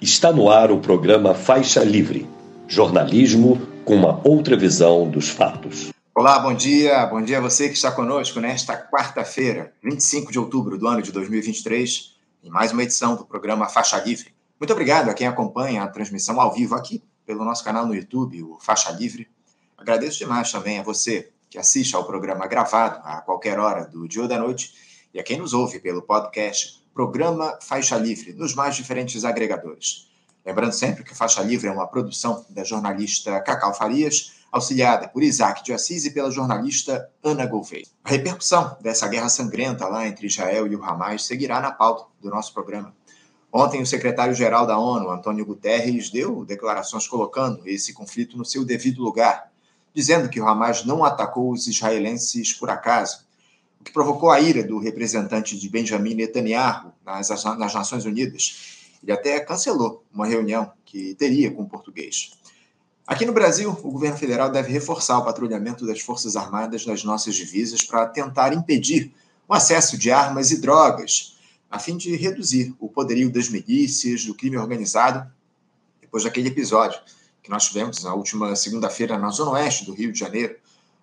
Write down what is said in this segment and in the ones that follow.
Está no ar o programa Faixa Livre, jornalismo com uma outra visão dos fatos. Olá, bom dia. Bom dia a você que está conosco nesta quarta-feira, 25 de outubro do ano de 2023, em mais uma edição do programa Faixa Livre. Muito obrigado a quem acompanha a transmissão ao vivo aqui pelo nosso canal no YouTube, o Faixa Livre. Agradeço demais também a você que assiste ao programa gravado a qualquer hora do dia ou da noite e a quem nos ouve pelo podcast Programa Faixa Livre, nos mais diferentes agregadores. Lembrando sempre que Faixa Livre é uma produção da jornalista Cacau Farias, auxiliada por Isaac de Assis e pela jornalista Ana Gouveia. A repercussão dessa guerra sangrenta lá entre Israel e o Hamas seguirá na pauta do nosso programa. Ontem, o secretário-geral da ONU, Antônio Guterres, deu declarações colocando esse conflito no seu devido lugar, dizendo que o Hamas não atacou os israelenses por acaso, o que provocou a ira do representante de Benjamin Netanyahu nas, nas Nações Unidas. Ele até cancelou uma reunião que teria com o português. Aqui no Brasil, o governo federal deve reforçar o patrulhamento das Forças Armadas nas nossas divisas para tentar impedir o acesso de armas e drogas, a fim de reduzir o poderio das milícias, do crime organizado, depois daquele episódio que nós tivemos na última segunda-feira na zona oeste do Rio de Janeiro,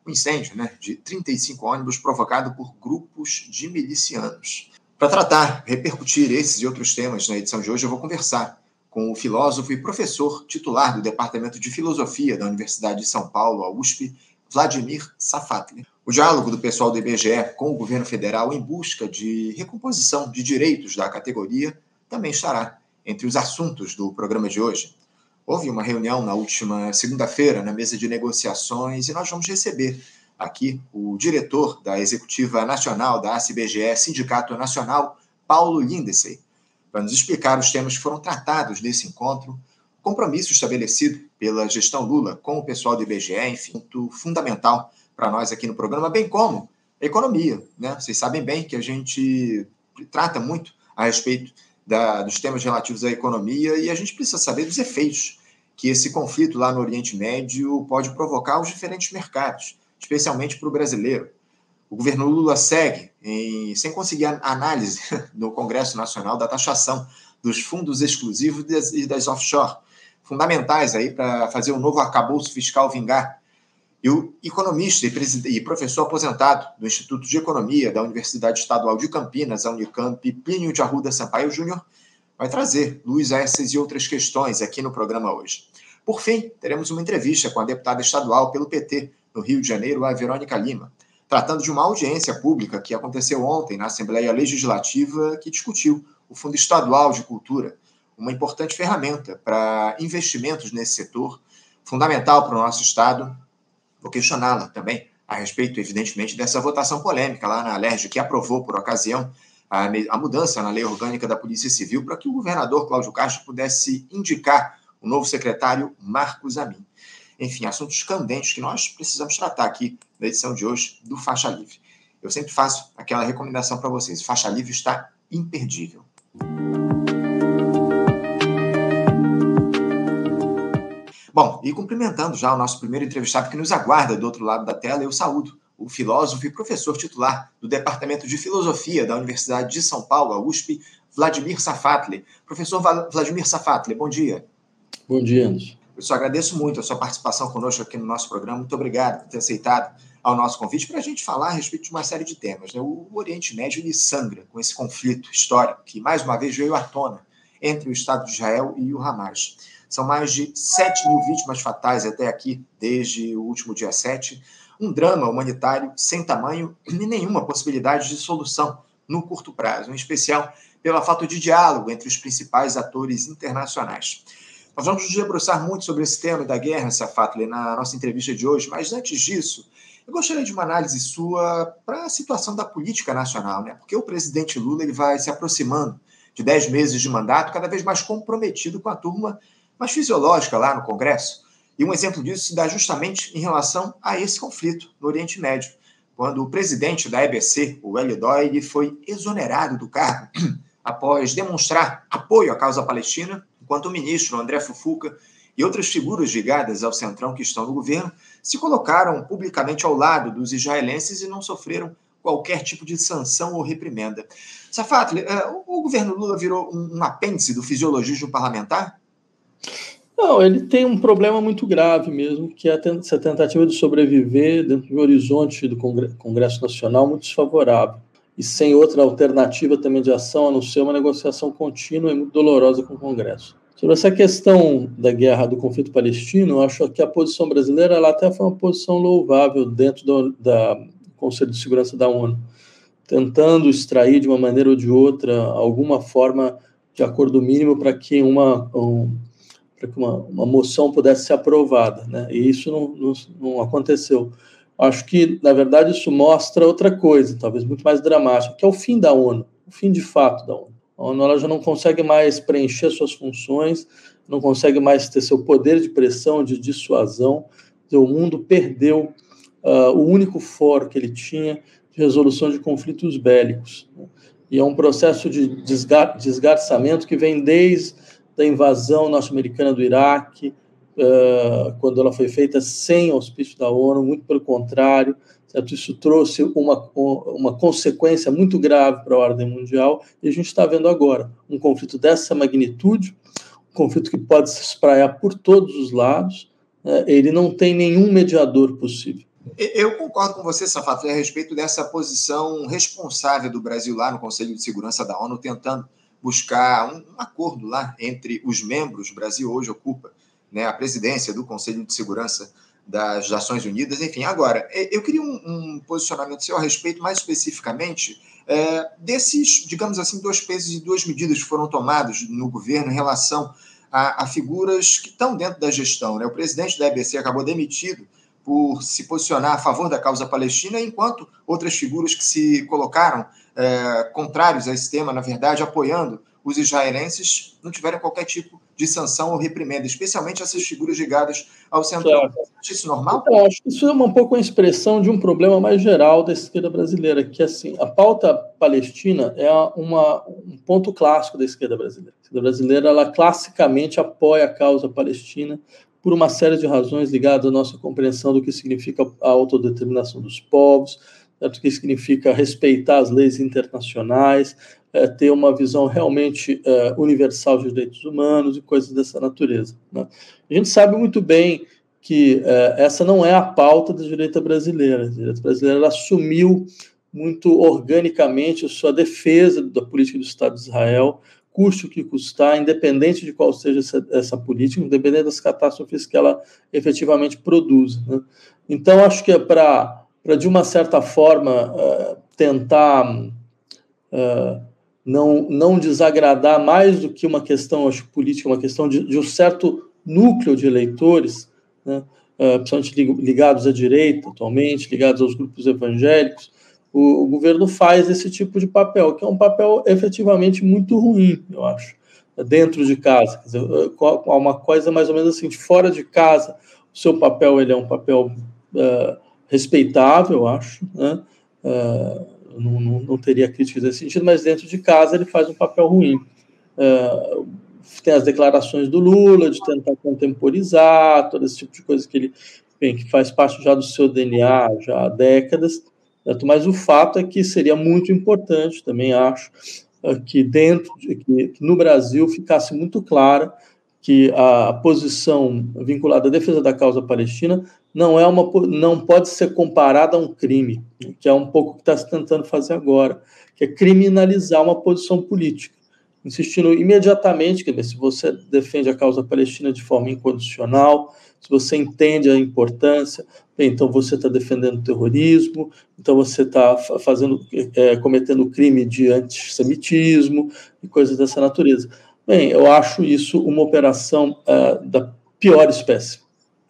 um incêndio né, de 35 ônibus provocado por grupos de milicianos. Para tratar, repercutir esses e outros temas na edição de hoje, eu vou conversar com o filósofo e professor titular do Departamento de Filosofia da Universidade de São Paulo, a USP, Vladimir Safatli. O diálogo do pessoal do IBGE com o governo federal em busca de recomposição de direitos da categoria também estará entre os assuntos do programa de hoje. Houve uma reunião na última segunda-feira na mesa de negociações e nós vamos receber aqui o diretor da Executiva Nacional da ACBGE, Sindicato Nacional, Paulo Lindesey, para nos explicar os temas que foram tratados nesse encontro, o compromisso estabelecido pela gestão Lula com o pessoal do IBGE, enfim, fundamental para nós aqui no programa, bem como economia. Né? Vocês sabem bem que a gente trata muito a respeito da, dos temas relativos à economia e a gente precisa saber dos efeitos que esse conflito lá no Oriente Médio pode provocar aos diferentes mercados, especialmente para o brasileiro. O governo Lula segue em, sem conseguir análise no Congresso Nacional da taxação dos fundos exclusivos e das offshore, fundamentais aí para fazer o novo arcabouço fiscal vingar. E o economista e, professor aposentado do Instituto de Economia da Universidade Estadual de Campinas, a Unicamp, Plínio de Arruda Sampaio Júnior, vai trazer luz a essas e outras questões aqui no programa hoje. Por fim, teremos uma entrevista com a deputada estadual pelo PT no Rio de Janeiro, a Verônica Lima, tratando de uma audiência pública que aconteceu ontem na Assembleia Legislativa que discutiu o Fundo Estadual de Cultura, uma importante ferramenta para investimentos nesse setor, fundamental para o nosso Estado. Vou questioná-la também a respeito, evidentemente, dessa votação polêmica lá na Alerj, que aprovou, por ocasião, a, a mudança na lei orgânica da Polícia Civil para que o governador Cláudio Castro pudesse indicar o novo secretário Marcos Amin. Enfim, assuntos candentes que nós precisamos tratar aqui na edição de hoje do Faixa Livre. Eu sempre faço aquela recomendação para vocês: Faixa Livre está imperdível. Bom, e cumprimentando já o nosso primeiro entrevistado que nos aguarda do outro lado da tela, eu saúdo o filósofo e professor titular do Departamento de Filosofia da Universidade de São Paulo, a USP, Vladimir Safatli. Professor Vladimir Safatli, bom dia. Bom dia, Anderson. Eu só agradeço muito a sua participação conosco aqui no nosso programa. Muito obrigado por ter aceitado ao nosso convite para a gente falar a respeito de uma série de temas. Né? O Oriente Médio ele sangra com esse conflito histórico que, mais uma vez, veio à tona entre o Estado de Israel e o Hamas. São mais de 7 mil vítimas fatais até aqui, desde o último dia 7 um drama humanitário sem tamanho e nenhuma possibilidade de solução no curto prazo, em especial pela falta de diálogo entre os principais atores internacionais. Nós vamos nos debruçar muito sobre esse tema da guerra, Safatli, na nossa entrevista de hoje, mas antes disso, eu gostaria de uma análise sua para a situação da política nacional, né? porque o presidente Lula ele vai se aproximando de 10 meses de mandato, cada vez mais comprometido com a turma mais fisiológica lá no Congresso. E um exemplo disso se dá justamente em relação a esse conflito no Oriente Médio, quando o presidente da EBC, o Hélio Doyle, foi exonerado do cargo após demonstrar apoio à causa palestina, enquanto o ministro André Fufuca e outras figuras ligadas ao centrão que estão no governo se colocaram publicamente ao lado dos israelenses e não sofreram qualquer tipo de sanção ou reprimenda. Safatli, é, o governo Lula virou um apêndice do fisiologismo parlamentar? Não, ele tem um problema muito grave mesmo, que é essa tentativa de sobreviver dentro de um horizonte do Congresso Nacional muito desfavorável e sem outra alternativa também de ação, a não ser uma negociação contínua e muito dolorosa com o Congresso. Sobre essa questão da guerra, do conflito palestino, eu acho que a posição brasileira ela até foi uma posição louvável dentro do da Conselho de Segurança da ONU, tentando extrair de uma maneira ou de outra alguma forma de acordo mínimo para que uma um, para que uma, uma moção pudesse ser aprovada, né? E isso não, não, não aconteceu. Acho que, na verdade, isso mostra outra coisa, talvez muito mais dramática, que é o fim da ONU, o fim de fato da ONU. A ONU ela já não consegue mais preencher suas funções, não consegue mais ter seu poder de pressão, de dissuasão. O mundo perdeu uh, o único fórum que ele tinha de resolução de conflitos bélicos. Né? E é um processo de desgar desgarçamento que vem desde a invasão norte-americana do Iraque, uh, quando ela foi feita sem auspício da ONU, muito pelo contrário, certo? isso trouxe uma, uma consequência muito grave para a ordem mundial, e a gente está vendo agora um conflito dessa magnitude, um conflito que pode se espraiar por todos os lados, né? ele não tem nenhum mediador possível. Eu concordo com você, Safato, a respeito dessa posição responsável do Brasil lá no Conselho de Segurança da ONU, tentando buscar um, um acordo lá entre os membros. O Brasil hoje ocupa né, a presidência do Conselho de Segurança das Nações Unidas, enfim. Agora, eu queria um, um posicionamento seu a respeito, mais especificamente, é, desses, digamos assim, dois pesos e duas medidas que foram tomados no governo em relação a, a figuras que estão dentro da gestão. Né? O presidente da EBC acabou demitido por se posicionar a favor da causa palestina, enquanto outras figuras que se colocaram é, contrários a esse tema, na verdade, apoiando os israelenses não tiveram qualquer tipo de sanção ou reprimenda, especialmente essas figuras ligadas ao centrão. Você acha isso normal? Eu acho que isso é um pouco a expressão de um problema mais geral da esquerda brasileira, que assim, a pauta palestina é uma, um ponto clássico da esquerda brasileira. A esquerda brasileira, ela classicamente apoia a causa palestina por uma série de razões ligadas à nossa compreensão do que significa a autodeterminação dos povos, do que significa respeitar as leis internacionais, é, ter uma visão realmente é, universal de direitos humanos e coisas dessa natureza. Né? A gente sabe muito bem que é, essa não é a pauta da direita brasileira. A direita brasileira assumiu muito organicamente a sua defesa da política do Estado de Israel, custe o que custar, independente de qual seja essa, essa política, independente das catástrofes que ela efetivamente produz. Né? Então, acho que é para, de uma certa forma, uh, tentar uh, não, não desagradar mais do que uma questão acho, política, uma questão de, de um certo núcleo de eleitores, né, uh, principalmente ligados à direita atualmente, ligados aos grupos evangélicos, o, o, governo faz esse tipo de papel, que é um papel efetivamente muito ruim, eu acho, dentro de casa. Quer dizer, uma coisa mais ou menos assim, de fora de casa, o seu papel ele é um papel uh, respeitável, eu acho, né? Uh, não, não, não, teria críticas nesse sentido, mas dentro de casa ele faz um papel ruim. Uh, tem as declarações do Lula de tentar contemporizar, todo esse tipo de coisa que ele bem, que faz parte já do seu DNA já há décadas. Certo? Mas o fato é que seria muito importante, também acho, uh, que dentro de, que, no Brasil ficasse muito clara que a posição vinculada à defesa da causa palestina não é uma não pode ser comparada a um crime, que é um pouco o que está se tentando fazer agora, que é criminalizar uma posição política, insistindo imediatamente que se você defende a causa palestina de forma incondicional, se você entende a importância, bem, então você está defendendo terrorismo, então você está fazendo é, cometendo crime de antissemitismo e coisas dessa natureza. Bem, eu acho isso uma operação uh, da pior espécie,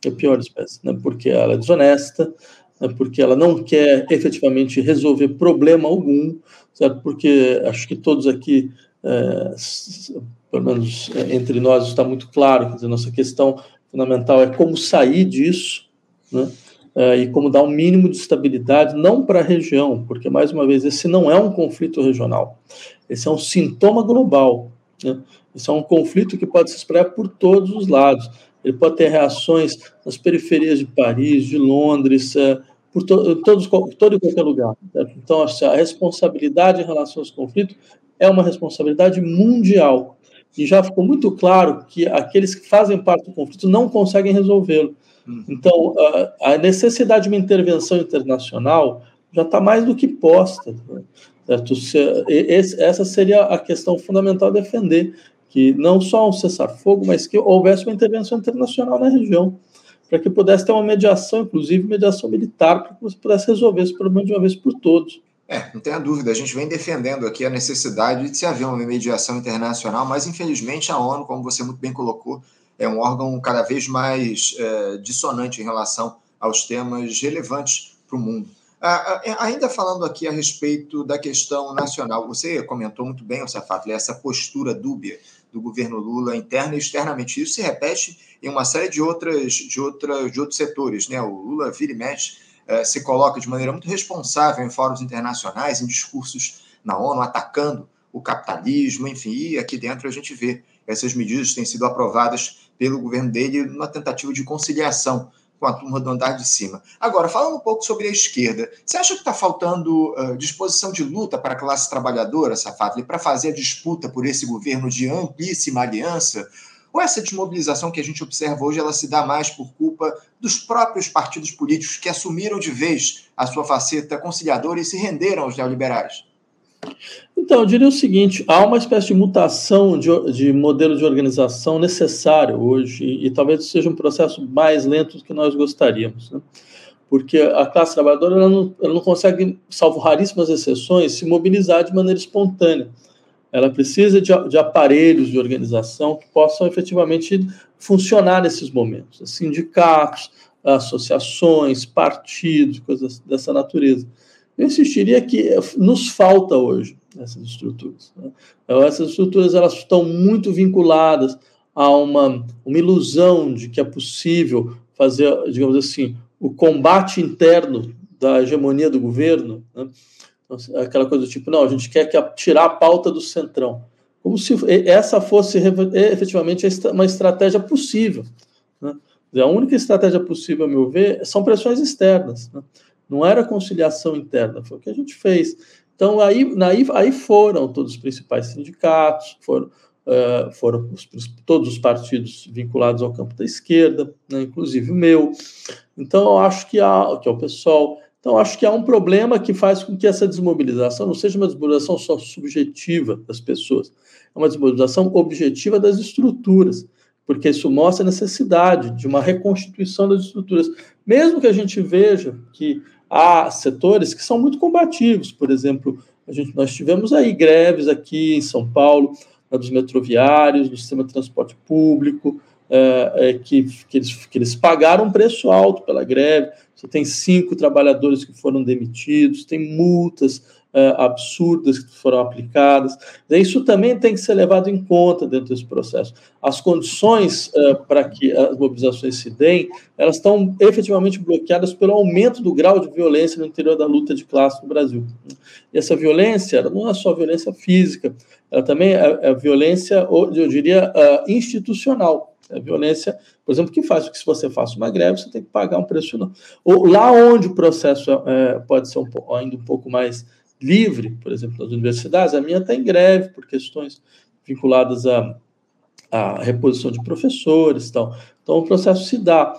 a pior espécie, né? porque ela é desonesta, né? porque ela não quer efetivamente resolver problema algum, certo? porque acho que todos aqui, é, pelo menos é, entre nós, está muito claro, que a nossa questão fundamental é como sair disso, né? É, e como dar um mínimo de estabilidade, não para a região, porque, mais uma vez, esse não é um conflito regional, esse é um sintoma global. Né? Isso é um conflito que pode se espalhar por todos os lados. Ele pode ter reações nas periferias de Paris, de Londres, eh, por to, todos, todo e qualquer lugar. Então, assim, a responsabilidade em relação aos conflitos é uma responsabilidade mundial. E já ficou muito claro que aqueles que fazem parte do conflito não conseguem resolvê-lo. Uhum. Então, a necessidade de uma intervenção internacional já está mais do que posta. Né? Essa seria a questão fundamental a defender, que não só um cessar-fogo, mas que houvesse uma intervenção internacional na região para que pudesse ter uma mediação, inclusive mediação militar, para que você pudesse resolver esse problema de uma vez por todas. É, não tenha dúvida, a gente vem defendendo aqui a necessidade de se haver uma mediação internacional, mas infelizmente a ONU, como você muito bem colocou, é um órgão cada vez mais é, dissonante em relação aos temas relevantes para o mundo. Ah, ah, ainda falando aqui a respeito da questão nacional, você comentou muito bem, Safato, essa postura dúbia do governo Lula interna e externamente. Isso se repete em uma série de outras de outras de outros setores, né? O Lula vira e mexe, se coloca de maneira muito responsável em fóruns internacionais, em discursos na ONU atacando o capitalismo, enfim, e aqui dentro a gente vê essas medidas têm sido aprovadas pelo governo dele numa tentativa de conciliação com a turma do andar de cima. Agora, falando um pouco sobre a esquerda, você acha que está faltando uh, disposição de luta para a classe trabalhadora, Safatli, para fazer a disputa por esse governo de amplíssima aliança? Ou essa desmobilização que a gente observa hoje, ela se dá mais por culpa dos próprios partidos políticos que assumiram de vez a sua faceta conciliadora e se renderam aos neoliberais? Então, eu diria o seguinte: há uma espécie de mutação de, de modelo de organização necessário hoje, e, e, talvez seja um processo mais lento do que nós gostaríamos. Né? Porque a classe trabalhadora ela não, ela não consegue, salvo raríssimas exceções, se mobilizar de maneira espontânea. Ela precisa de, de aparelhos de organização que possam efetivamente funcionar nesses momentos sindicatos, associações, partidos, coisas dessa natureza. Eu insistiria que nos falta hoje essas estruturas. Né? Então, essas estruturas elas estão muito vinculadas a uma, uma ilusão de que é possível fazer, digamos assim, o combate interno da hegemonia do governo, né? Então, aquela coisa do tipo, não, a gente quer que tirar a pauta do centrão, como se essa fosse efetivamente uma estratégia possível. Né? A única estratégia possível, a meu ver, são pressões externas. Né? Não era conciliação interna, foi o que a gente fez. Então, aí, aí, aí foram todos os principais sindicatos, foram, uh, foram os, todos os partidos vinculados ao campo da esquerda, né, inclusive o meu. Então, eu acho que há, que é o pessoal. Então, acho que há um problema que faz com que essa desmobilização não seja uma desmobilização só subjetiva das pessoas, é uma desmobilização objetiva das estruturas porque isso mostra a necessidade de uma reconstituição das estruturas. Mesmo que a gente veja que há setores que são muito combativos, por exemplo, a gente, nós tivemos aí greves aqui em São Paulo, dos metroviários, do sistema de transporte público, é, é, que, que, eles, que eles pagaram um preço alto pela greve. Você tem cinco trabalhadores que foram demitidos, tem multas uh, absurdas que foram aplicadas. Isso também tem que ser levado em conta dentro desse processo. As condições uh, para que as mobilizações se deem, elas estão efetivamente bloqueadas pelo aumento do grau de violência no interior da luta de classe no Brasil. E essa violência não é só violência física, ela também é, é violência, eu diria, uh, institucional. É violência, por exemplo, que faz que se você faça uma greve, você tem que pagar um preço. Não. Ou lá onde o processo é, pode ser um, ainda um pouco mais livre, por exemplo, nas universidades, a minha está em greve por questões vinculadas à, reposição de professores tal. Então, o processo se dá.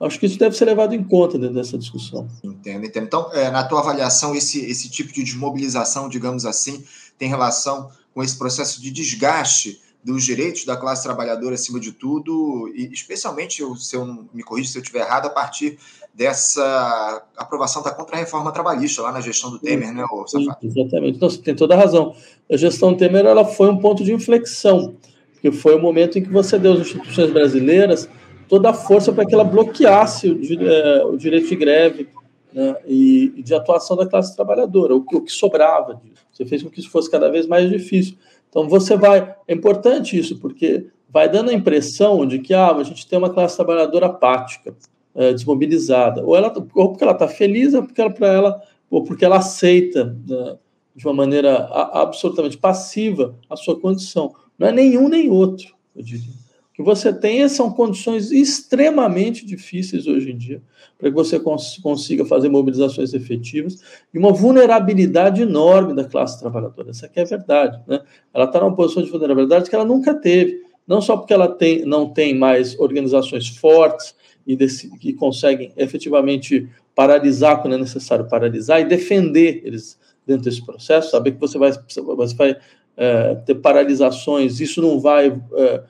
Acho que isso deve ser levado em conta dentro dessa discussão. Entendo, entendo. Então, é, na tua avaliação, esse, esse tipo de desmobilização, digamos assim, tem relação com esse processo de desgaste dos direitos da classe trabalhadora acima de tudo, e especialmente, se eu me corrijo se eu estiver errado, a partir dessa aprovação da contra-reforma trabalhista lá na gestão do Temer, né, Safato? Exatamente. Então, você tem toda a razão. A gestão Temer ela foi um ponto de inflexão, porque foi o momento em que você deu às instituições brasileiras toda a força para que ela bloqueasse o, é, o direito de greve né, e, e, de atuação da classe trabalhadora, o, o que sobrava disso. Você fez com que isso fosse cada vez mais difícil. Então, você vai. É importante isso, porque vai dando a impressão de que ah, a gente tem uma classe trabalhadora apática é, desmobilizada. Ou, ela, ou porque ela está feliz, ou porque ela, ela, ou porque ela aceita né, de uma maneira a, absolutamente passiva a sua condição. Não é nenhum nem outro, eu diria. Que você tem são condições extremamente difíceis hoje em dia para que você cons consiga fazer mobilizações efetivas e uma vulnerabilidade enorme da classe trabalhadora. Essa aqui é verdade. Né? Ela está numa posição de vulnerabilidade que ela nunca teve, não só porque ela tem, não tem mais organizações fortes e que conseguem efetivamente paralisar quando é necessário paralisar e defender eles dentro desse processo, saber que você vai, você vai é, ter paralisações, isso não vai é,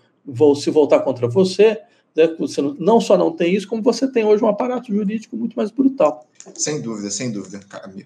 se voltar contra você, né? você não, não, só não tem isso, como você tem hoje um aparato jurídico muito mais brutal. Sem dúvida, sem dúvida.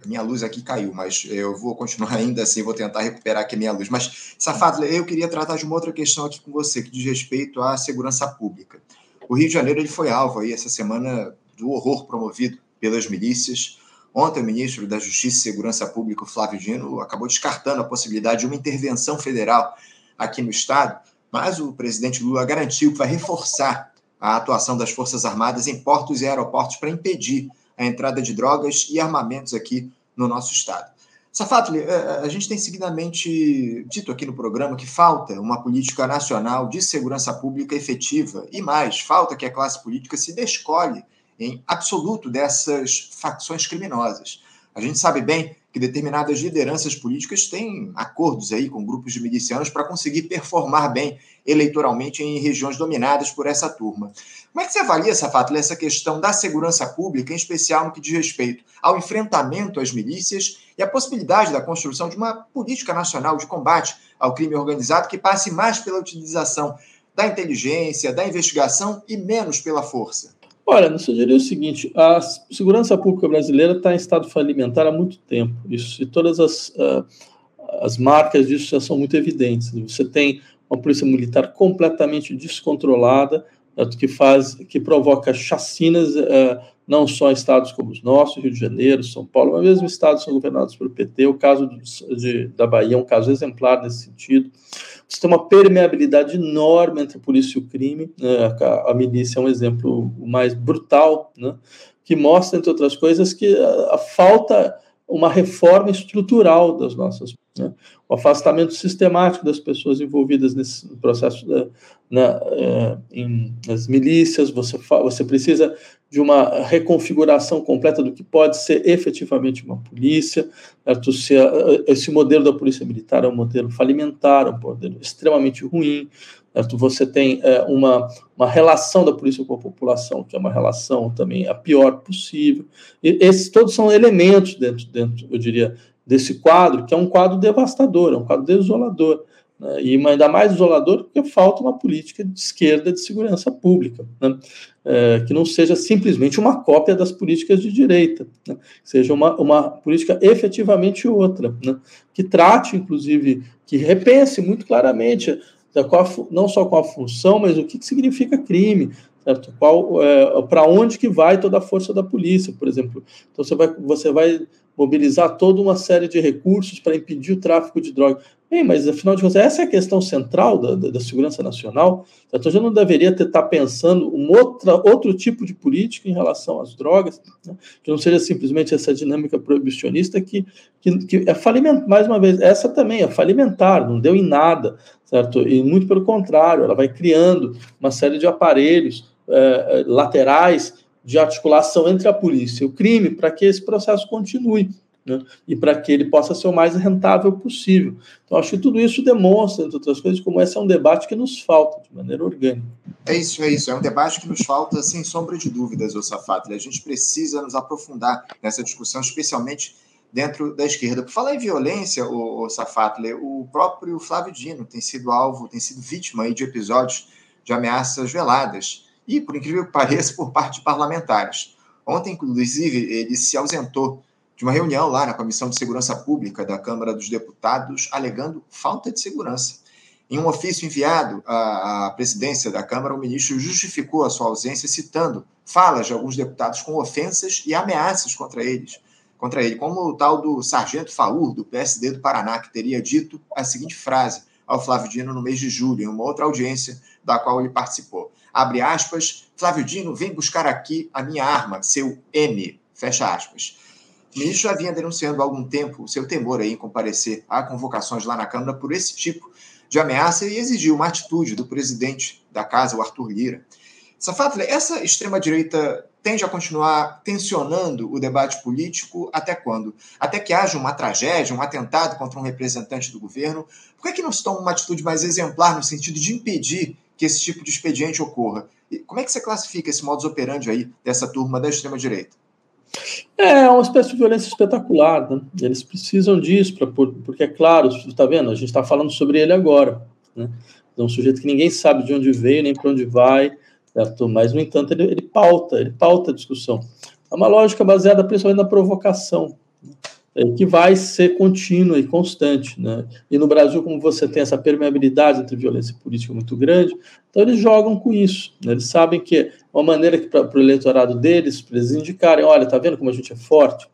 Minha luz aqui caiu, mas eu vou continuar ainda assim, vou tentar recuperar aqui a minha luz. Mas, Safado, eu queria tratar de uma outra questão aqui com você, que diz respeito à segurança pública. O Rio de Janeiro ele foi alvo aí essa semana do horror promovido pelas milícias. Ontem, o ministro da Justiça e Segurança Pública, Flávio Dino, acabou descartando a possibilidade de uma intervenção federal aqui no Estado, mas o presidente Lula garantiu que vai reforçar a atuação das Forças Armadas em portos e aeroportos para impedir a entrada de drogas e armamentos aqui no nosso Estado. Safatli, eh, eh, a gente tem seguidamente dito aqui no programa que falta uma política nacional de segurança pública efetiva e mais, falta que a classe política se descolhe em absoluto dessas facções criminosas. A gente sabe bem que determinadas lideranças políticas têm acordos aí com grupos de milicianos para conseguir performar bem eleitoralmente em regiões dominadas por essa turma. Como é que você avalia, Safato, essa questão da segurança pública, em especial no que diz respeito ao enfrentamento às milícias e a possibilidade da construção de uma política nacional de combate ao crime organizado que passe mais pela utilização da inteligência, da investigação e menos pela força? Olha, eu sugeriria o seguinte: a segurança pública brasileira está em estado falimentar há muito tempo. Isso, e todas as, uh, as marcas disso já são muito evidentes. Você tem uma polícia militar completamente descontrolada, uh, que faz, que provoca chacinas, uh, não só em estados como os nossos, Rio de Janeiro, São Paulo, mas mesmo estados são governados pelo PT. O caso de, da Bahia é um caso exemplar nesse sentido. Você tem uma permeabilidade enorme entre polícia e o crime. Né? A, a, milícia é um exemplo mais brutal, né? que mostra, entre outras coisas, que a, a falta uma reforma estrutural das nossas, né? o afastamento sistemático das pessoas envolvidas nesse processo da, na, é, em, nas milícias. Você, você precisa de uma reconfiguração completa do que pode ser efetivamente uma polícia. A, esse modelo da polícia militar é um modelo falimentar, é um modelo extremamente ruim. Você tem é, uma, uma relação da polícia com a população, que é uma relação também a pior possível. E esses todos são elementos dentro, dentro, eu diria, desse quadro, que é um quadro devastador, é um quadro desolador. Né? E ainda mais isolador porque falta uma política de esquerda de segurança pública, né? é, que não seja simplesmente uma cópia das políticas de direita, né? seja uma, uma política efetivamente outra, né? que trate, inclusive, que repense muito claramente não só com a função, mas o que, que significa crime, certo? Qual, é, para onde que vai toda a força da polícia, por exemplo. Então você vai, você vai mobilizar toda uma série de recursos para impedir o tráfico de drogas. Bem, mas afinal de contas, essa é a questão central da, da, da segurança nacional. Então, já não deveria estar tá pensando um outra, outro tipo de política em relação às drogas, né? que não seja simplesmente essa dinâmica proibicionista que, que, que é falimentar, mais uma vez, essa também é falimentar, não deu em nada, certo? E muito pelo contrário, ela vai criando uma série de aparelhos é, laterais de articulação entre a polícia e o crime para que esse processo continue. Né? e para que ele possa ser o mais rentável possível. Então, acho que tudo isso demonstra, entre outras coisas, como esse é um debate que nos falta de maneira orgânica. É isso, é isso. É um debate que nos falta, sem sombra de dúvidas, Ossafatli. A gente precisa nos aprofundar nessa discussão, especialmente dentro da esquerda. Por falar em violência, o, Safatli, o próprio Flávio Dino tem sido alvo, tem sido vítima de episódios de ameaças veladas e, por incrível que pareça, por parte de parlamentares. Ontem, inclusive, ele se ausentou de uma reunião lá na Comissão de Segurança Pública da Câmara dos Deputados, alegando falta de segurança. Em um ofício enviado à presidência da Câmara, o ministro justificou a sua ausência citando falas de alguns deputados com ofensas e ameaças contra eles, contra ele, como o tal do sargento Faur, do PSD do Paraná, que teria dito a seguinte frase ao Flávio Dino no mês de julho, em uma outra audiência da qual ele participou. Abre aspas, Flávio Dino, vem buscar aqui a minha arma, seu M, fecha aspas. O ministro já vinha denunciando há algum tempo o seu temor em comparecer a convocações lá na Câmara por esse tipo de ameaça e exigiu uma atitude do presidente da casa, o Arthur Lira. Safatli, essa extrema-direita tende a continuar tensionando o debate político até quando? Até que haja uma tragédia, um atentado contra um representante do governo? Por que, é que não se toma uma atitude mais exemplar no sentido de impedir que esse tipo de expediente ocorra? E como é que você classifica esse modus operandi aí dessa turma da extrema-direita? É uma espécie de violência espetacular. Né? Eles precisam disso, pra, porque é claro, está vendo? A gente está falando sobre ele agora. Né? É um sujeito que ninguém sabe de onde veio, nem para onde vai, certo? mas, no entanto, ele, ele pauta, ele pauta a discussão. É uma lógica baseada principalmente na provocação. Né? é, que vai ser contínua e constante. Né? E no Brasil, como você tem essa permeabilidade entre violência política muito grande, então eles jogam com isso. Né? Eles sabem que uma maneira que para o eleitorado deles, para eles indicarem, olha, tá vendo como a gente é forte?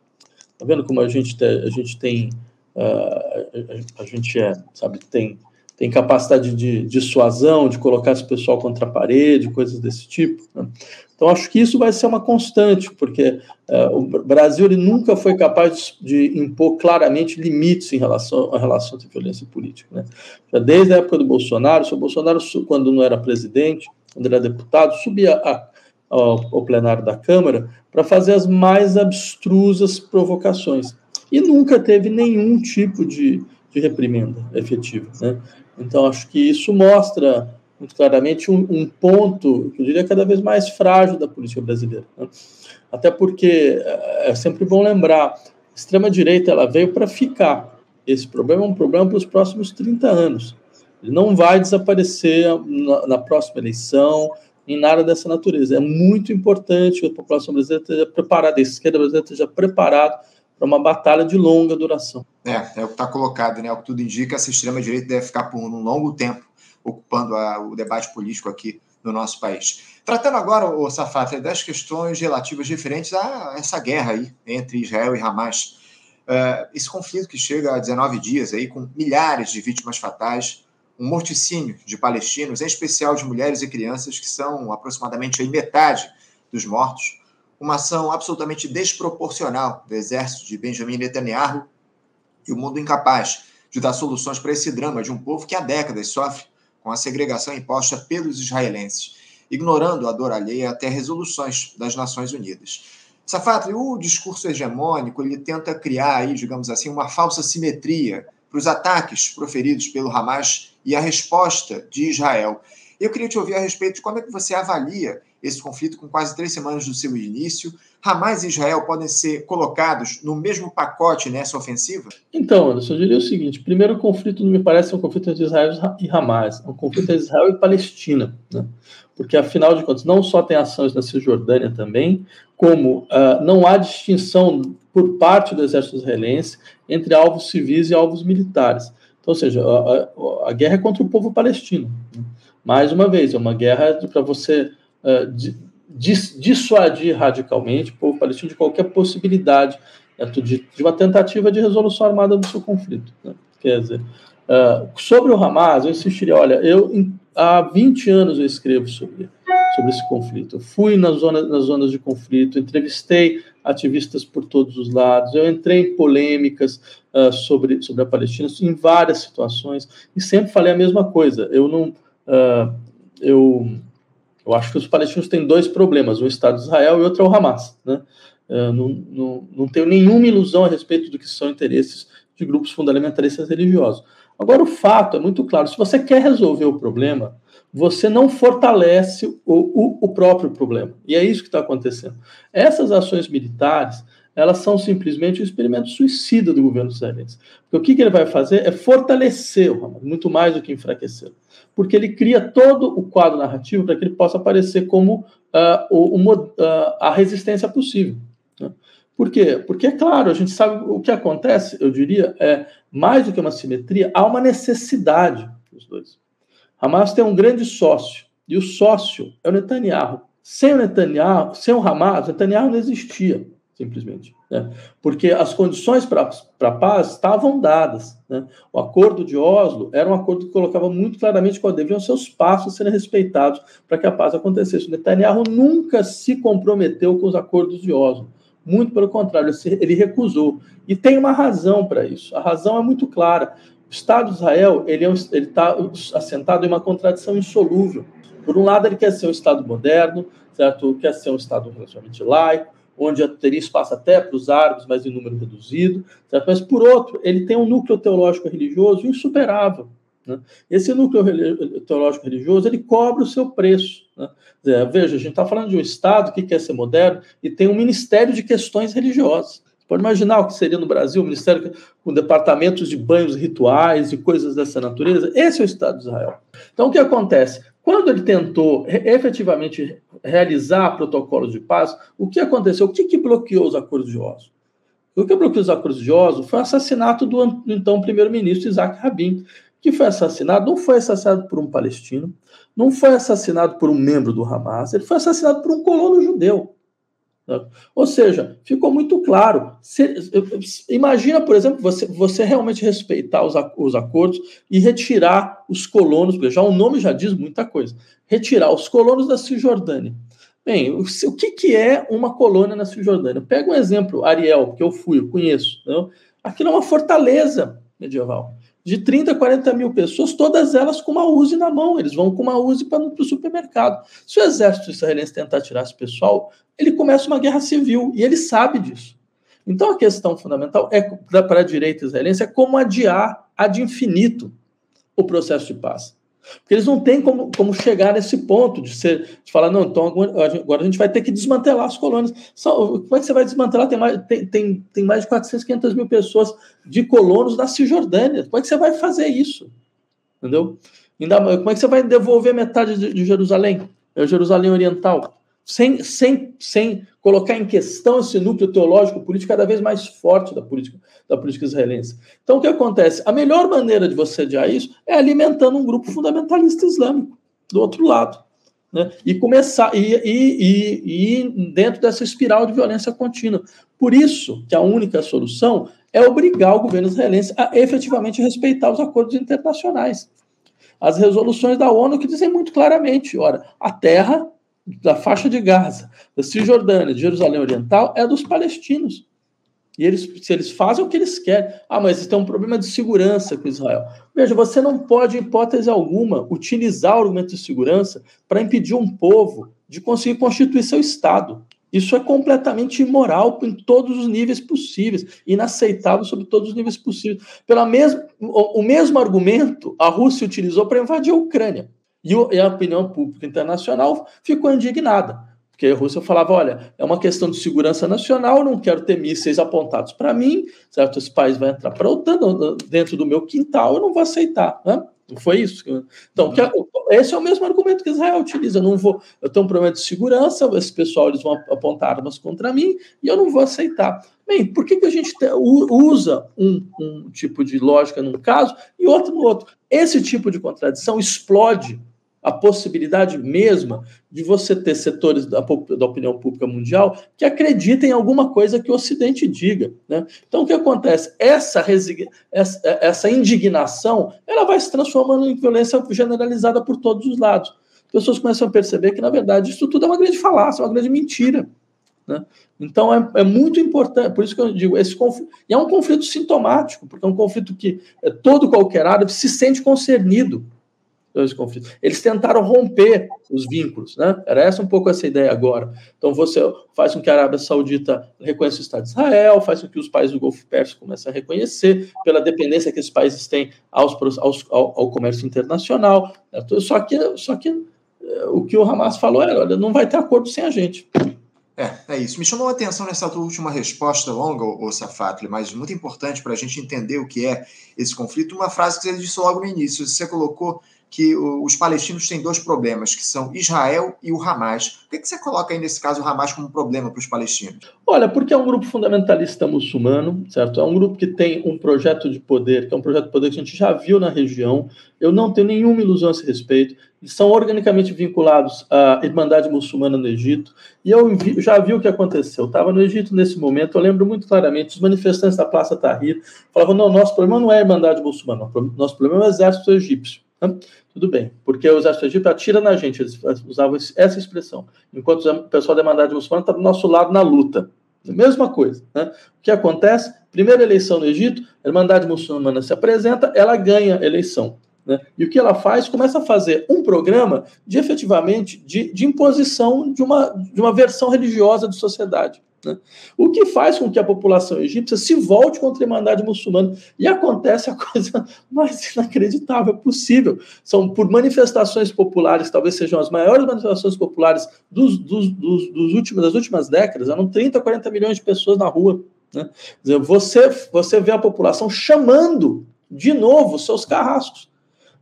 Tá vendo como a gente, te, a gente tem, uh, a, a, gente é, sabe, tem tem capacidade de dissuasão, de colocar esse pessoal contra a parede, coisas desse tipo. Né? Então, acho que isso vai ser uma constante, porque uh, o Brasil ele nunca foi capaz de, impor claramente limites em relação à relação de violência política. Né? Já desde a época do Bolsonaro, o Bolsonaro, quando não era presidente, quando era deputado, subia a, ao, plenário da Câmara para fazer as mais abstrusas provocações. E nunca teve nenhum tipo de, de reprimenda efetiva. Né? Então, acho que isso mostra muito claramente um, um ponto, eu diria, cada vez mais frágil da política brasileira. Né? Até porque é, é sempre bom lembrar, extrema-direita ela veio para ficar. Esse problema é um problema para os próximos 30 anos. Ele não vai desaparecer na, na próxima eleição, em nada dessa natureza. É muito importante que a população brasileira esteja preparada, a esquerda brasileira esteja preparada para uma batalha de longa duração. É, é o que está colocado, né? O que tudo indica, essa extrema-direita deve ficar por um longo tempo ocupando a, o debate político aqui no nosso país. Tratando agora, o Safata, das questões relativas referentes a essa guerra aí entre Israel e Hamas. Uh, esse conflito que chega a 19 dias aí, com milhares de vítimas fatais, um morticínio de palestinos, em especial de mulheres e crianças, que são aproximadamente metade dos mortos, uma ação absolutamente desproporcional do exército de Benjamin Netanyahu e o mundo incapaz de dar soluções para esse drama de um povo que há décadas sofre com a segregação imposta pelos israelenses, ignorando a dor alheia até resoluções das Nações Unidas. Safatri, o discurso hegemônico ele tenta criar aí, digamos assim, uma falsa simetria para os ataques proferidos pelo Hamas e a resposta de Israel. Eu queria te ouvir a respeito de como é que você avalia esse conflito com quase três semanas do seu início. Hamas e Israel podem ser colocados no mesmo pacote nessa ofensiva? Então, Anderson, eu diria o seguinte: primeiro, o conflito não me parece um conflito entre Israel e Hamas, é um conflito entre Israel e Palestina. Né? Porque, afinal de contas, não só tem ações na Cisjordânia também, como uh, não há distinção por parte do exército israelense entre alvos civis e alvos militares. Então, ou seja, a, a, a guerra é contra o povo palestino. Né? Mais uma vez, é uma guerra para você uh, dissuadir radicalmente o povo palestino de qualquer possibilidade né, de, de, uma tentativa de resolução armada do seu conflito. Né? Quer dizer, uh, sobre o Hamas, eu insistiria, olha, eu há 20 anos eu escrevo sobre, sobre esse conflito. Eu fui nas zonas, nas zonas de conflito, entrevistei ativistas por todos os lados, eu entrei em polêmicas uh, sobre, sobre a Palestina em várias situações e sempre falei a mesma coisa. Eu não. Uh, eu, eu acho que os palestinos têm dois problemas: o Estado de Israel e outro é o Hamas. Né? Uh, não, não, não tenho nenhuma ilusão a respeito do que são interesses de grupos fundamentalistas religiosos. Agora, o fato é muito claro: se você quer resolver o problema, você não fortalece o, o, o próprio problema. E é isso que está acontecendo. Essas ações militares elas são simplesmente um experimento suicida do governo israelense. Porque o que, que ele vai fazer é fortalecer o Hamas, muito mais do que enfraquecer. Porque ele cria todo o quadro narrativo para que ele possa aparecer como uh, o, o, uh, a resistência possível. Né? Por quê? Porque, é claro, a gente sabe o que acontece, eu diria, é mais do que uma simetria, há uma necessidade dos dois. Hamas tem um grande sócio, e o sócio é o Netanyahu. Sem o Netanyahu, sem o Hamas, o Netanyahu não existia simplesmente. Né? Porque as condições para a paz estavam dadas. Né? O acordo de Oslo era um acordo que colocava muito claramente qual deveriam ser os passos serem respeitados para que a paz acontecesse. O Netanyahu nunca se comprometeu com os acordos de Oslo. Muito pelo contrário, ele recusou. E tem uma razão para isso. A razão é muito clara. O Estado de Israel ele é está assentado em uma contradição insolúvel. Por um lado, ele quer ser um Estado moderno, certo? quer ser um Estado relativamente laico, onde teria espaço até para os árabes, mas em número reduzido. Certo? Mas, por outro, ele tem um núcleo teológico religioso insuperável. Né? Esse núcleo teológico religioso ele cobra o seu preço. Né? Veja, a gente está falando de um Estado que quer ser moderno e tem um ministério de questões religiosas. Pode imaginar o que seria no Brasil, um ministério com departamentos de banhos rituais e coisas dessa natureza? Esse é o Estado de Israel. Então, o que acontece? Quando ele tentou efetivamente realizar protocolos de paz, o que aconteceu? O que, que bloqueou os acordos de Oslo? O que bloqueou os acordos de Oslo foi o assassinato do então primeiro-ministro Isaac Rabin, que foi assassinado, não foi assassinado por um palestino, não foi assassinado por um membro do Hamas, ele foi assassinado por um colono judeu. Ou seja, ficou muito claro. Se, imagina, por exemplo, você, você realmente respeitar os, os acordos e retirar os colonos, porque já o nome já diz muita coisa. Retirar os colonos da Cisjordânia. Bem, o, o que, que é uma colônia na Cisjordânia? Pega um exemplo, Ariel, que eu fui, eu conheço. Não? Aquilo é uma fortaleza medieval de 30, 40 mil pessoas, todas elas com uma Uzi na mão. Eles vão com uma Uzi para o supermercado. Se o exército israelense tentar tirar esse pessoal, ele começa uma guerra civil e ele sabe disso. Então a questão fundamental é para a direita israelense é como adiar ad infinito o processo de paz. Porque eles não têm como, como chegar nesse ponto de, ser, de falar, não, então agora a gente vai ter que desmantelar as colônias. Só, como é que você vai desmantelar? Tem mais, tem, tem, tem mais de 400, 500 mil pessoas de colonos na Cisjordânia. Como é que você vai fazer isso? Entendeu? Ainda, como é que você vai devolver metade de, de Jerusalém? É Jerusalém Oriental sem, sem, sem colocar em questão esse núcleo teológico político cada vez mais forte da política, da política israelense. Então, o que acontece? A melhor maneira de você adiar isso é alimentando um grupo fundamentalista islâmico do outro lado. Né? E começar e, e, e, e dentro dessa espiral de violência contínua. Por isso que a única solução é obrigar o governo israelense a efetivamente respeitar os acordos internacionais. As resoluções da ONU que dizem muito claramente: ora, a terra da faixa de Gaza, da Cisjordânia, de Jerusalém Oriental, é dos palestinos. E eles, se eles fazem o que eles querem. Ah, mas tem um problema de segurança com Israel. Veja, você não pode, em hipótese alguma, utilizar o argumento de segurança para impedir um povo de conseguir constituir seu Estado. Isso é completamente imoral em todos os níveis possíveis, inaceitável sobre todos os níveis possíveis. Pela mesmo, o, o mesmo argumento a Rússia utilizou para invadir a Ucrânia. E a opinião pública internacional ficou indignada, porque a Rússia falava: olha, é uma questão de segurança nacional, não quero ter mísseis apontados para mim, certo? Esse país vai entrar para OTAN dentro do meu quintal, eu não vou aceitar. Né? Foi isso. Então, esse é o mesmo argumento que Israel utiliza. Eu não vou, eu tenho um problema de segurança, esse pessoal eles vão apontar armas contra mim e eu não vou aceitar. Bem, por que, que a gente usa um, um tipo de lógica num caso e outro no outro? Esse tipo de contradição explode a possibilidade mesma de você ter setores da, da, opinião pública mundial que acreditem em alguma coisa que o Ocidente diga. Né? Então, o que acontece? Essa, essa, essa indignação ela vai se transformando em violência generalizada por todos os lados. As pessoas começam a perceber que, na verdade, isso tudo é uma grande falácia, uma grande mentira. Né? Então, é, é, muito importante, por isso que eu digo, esse conflito, e é um conflito sintomático, porque é um conflito que é, todo qualquer árabe se sente concernido dois conflitos. Eles tentaram romper os vínculos, né? Era essa um pouco essa ideia agora. Então você faz com que a Arábia Saudita reconheça o Estado de Israel, faz com que os países do Golfo Pérsico comecem a reconhecer pela dependência que esses países têm aos, aos ao, ao, comércio internacional. Né? Só que, só que eh, o que o Hamas falou é, olha, não vai ter acordo sem a gente. É, é isso. Me chamou a atenção nessa tua última resposta longa, o Safatli, mas muito importante para a gente entender o que é esse conflito, uma frase que você disse logo no início. Você colocou que os palestinos têm dois problemas, que são Israel e o Hamas. Por que, você coloca aí, nesse caso, o Hamas como problema para os palestinos? Olha, porque é um grupo fundamentalista muçulmano, certo? É um grupo que tem um projeto de poder, que é um projeto de poder que a gente já viu na região. Eu não tenho nenhuma ilusão a esse respeito. Eles são organicamente vinculados à Irmandade Muçulmana no Egito. E eu já vi o que aconteceu. Eu estava no Egito nesse momento, eu lembro muito claramente, os manifestantes da Praça Tahrir falavam, não, nosso problema não é a Irmandade Muçulmana, nosso problema é o exército egípcio. Tudo bem, porque o exército egípcio atira na gente, eles usavam essa expressão. Enquanto o pessoal da Irmandade Muçulmana está do nosso lado na luta. Mesma coisa. Né? O que acontece? Primeira eleição no Egito, a Irmandade Muçulmana se apresenta, ela ganha a eleição. Né? E o que ela faz? Começa a fazer um programa de efetivamente de, de imposição de uma, de uma versão religiosa de sociedade. Né? O que faz com que a população egípcia se volte contra a Irmandade muçulmana. E acontece a coisa mais inacreditável possível. São por manifestações populares, talvez sejam as maiores manifestações populares dos, dos, dos, dos últimos, das últimas décadas, eram 30, 40 milhões de pessoas na rua. Né? Dizer, você, você vê a população chamando de novo seus carrascos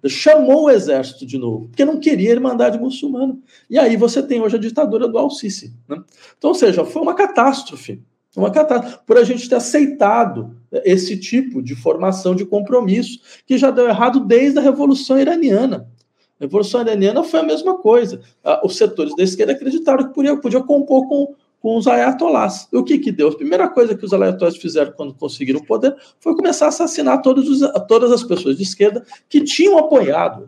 chamou o exército de novo, porque não queria a Irmandade Muçulmana. E aí você tem hoje a ditadura do Al-Sisi. Né? Então, ou seja, foi uma catástrofe. Uma catástrofe, por a gente ter aceitado esse tipo de formação de compromisso, que já deu errado desde a Revolução Iraniana. A Revolução Iraniana foi a mesma coisa. Ah, os setores da esquerda acreditaram que podia, podia compor com com os ayatolás. O que que deu? A primeira coisa que os ayatolás fizeram quando conseguiram o poder foi começar a assassinar os, todas as pessoas de esquerda que tinham apoiado.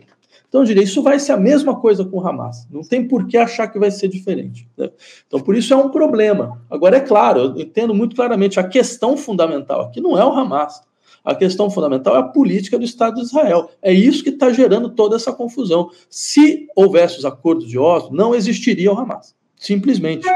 Então, eu diria, isso vai ser a mesma coisa com o Hamas. Não tem por que achar que vai ser diferente. Né? Então, por isso é um problema. Agora, é claro, eu entendo muito claramente a questão fundamental aqui não é o Hamas. A questão fundamental é a política do Estado de Israel. É isso que está gerando toda essa confusão. Se houvesse os acordos de Oslo, não existiria o Hamas. Simplesmente.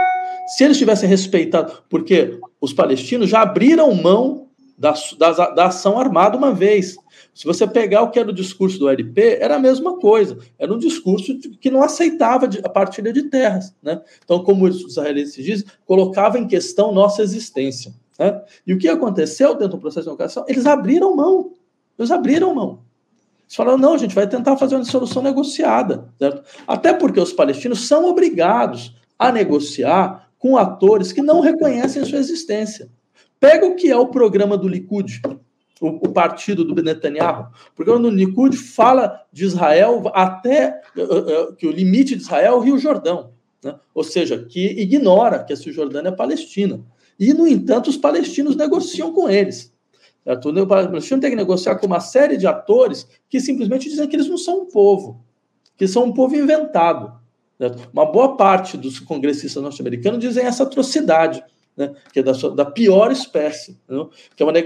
Se eles tivessem respeitado, porque os palestinos já abriram mão da, da, da ação armada uma vez. Se você pegar o que era o discurso do LP, era a mesma coisa. Era um discurso que não aceitava a partilha de terras. Né? Então, como os israelenses dizem, colocava em questão nossa existência. Né? E o que aconteceu dentro do processo de educação? Eles abriram mão. Eles abriram mão. Eles falaram, não, a gente vai tentar fazer uma solução negociada. Certo? Até porque os palestinos são obrigados a negociar com atores que não reconhecem sua existência. Pega o que é o programa do Likud, o, o partido do Netanyahu. O programa do Likud fala de Israel até uh, uh, que o limite de Israel é o Rio Jordão. Né? Ou seja, que ignora que a Cisjordânia é Palestina. E, no entanto, os palestinos negociam com eles. O palestino tem que negociar com uma série de atores que simplesmente dizem que eles não são um povo, que são um povo inventado. Né? Uma boa parte dos congressistas norte-americanos dizem essa atrocidade, né? que é da, sua, da pior espécie, né? que é uma, é,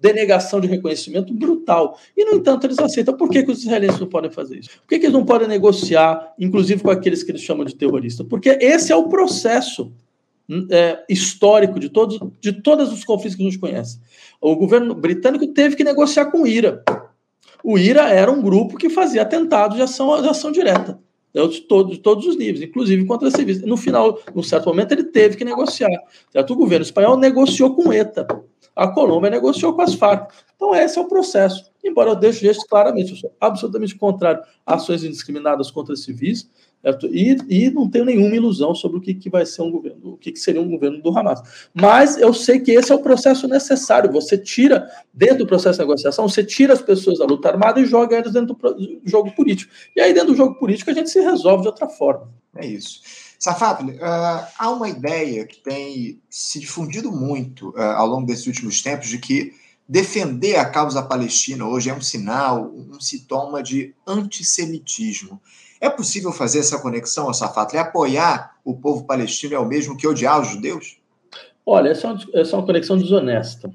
denegação de reconhecimento brutal. E, no entanto, eles aceitam. Por que, que os israelenses não podem fazer isso? Por que, que eles não podem negociar, inclusive com aqueles que eles chamam de terroristas? Porque esse é o processo hum, é, histórico de todos, de todos os conflitos que a gente conhece. O governo britânico teve que negociar com o IRA o IRA era um grupo que fazia atentados de ação, de ação direta, de, de todos os níveis, inclusive contra civis. No final, num certo momento, ele teve que negociar. Certo? O governo espanhol negociou com ETA, a Colômbia negociou com as Farc. Então, esse é o processo. Embora eu deixe isso claramente, eu sou absolutamente contrário a ações indiscriminadas contra civis? E, e não tenho nenhuma ilusão sobre o que, que vai ser um governo, o que, que seria um governo do Hamas. Mas eu sei que esse é o processo necessário. Você tira, dentro do processo de negociação, você tira as pessoas da luta armada e joga elas dentro do jogo político. E aí, dentro do jogo político, a gente se resolve de outra forma. É isso. Safado, uh, há uma ideia que tem se difundido muito uh, ao longo desses últimos tempos de que defender a causa palestina hoje é um sinal, um sintoma de antissemitismo. É possível fazer essa conexão, Safato, e apoiar o povo palestino é o mesmo que odiar os judeus? Olha, essa é uma, essa é uma conexão desonesta.